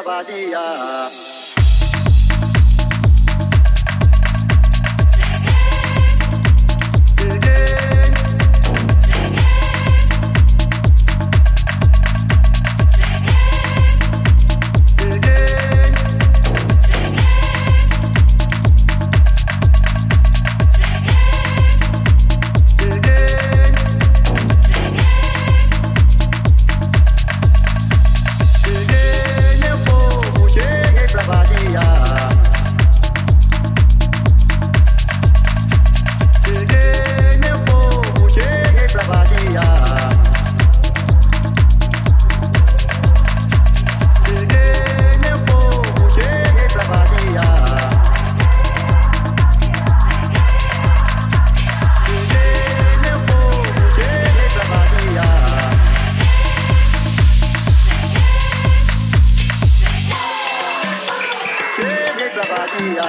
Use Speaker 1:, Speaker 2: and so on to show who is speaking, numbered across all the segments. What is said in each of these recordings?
Speaker 1: الابديه pra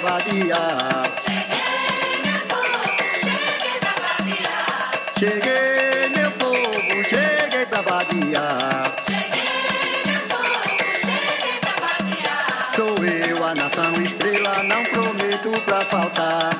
Speaker 1: Cheguei, meu povo, cheguei da vadia. Cheguei, meu povo, cheguei da vadia. Cheguei, meu povo, cheguei da vadia. Sou eu a nação estrela, não prometo pra faltar.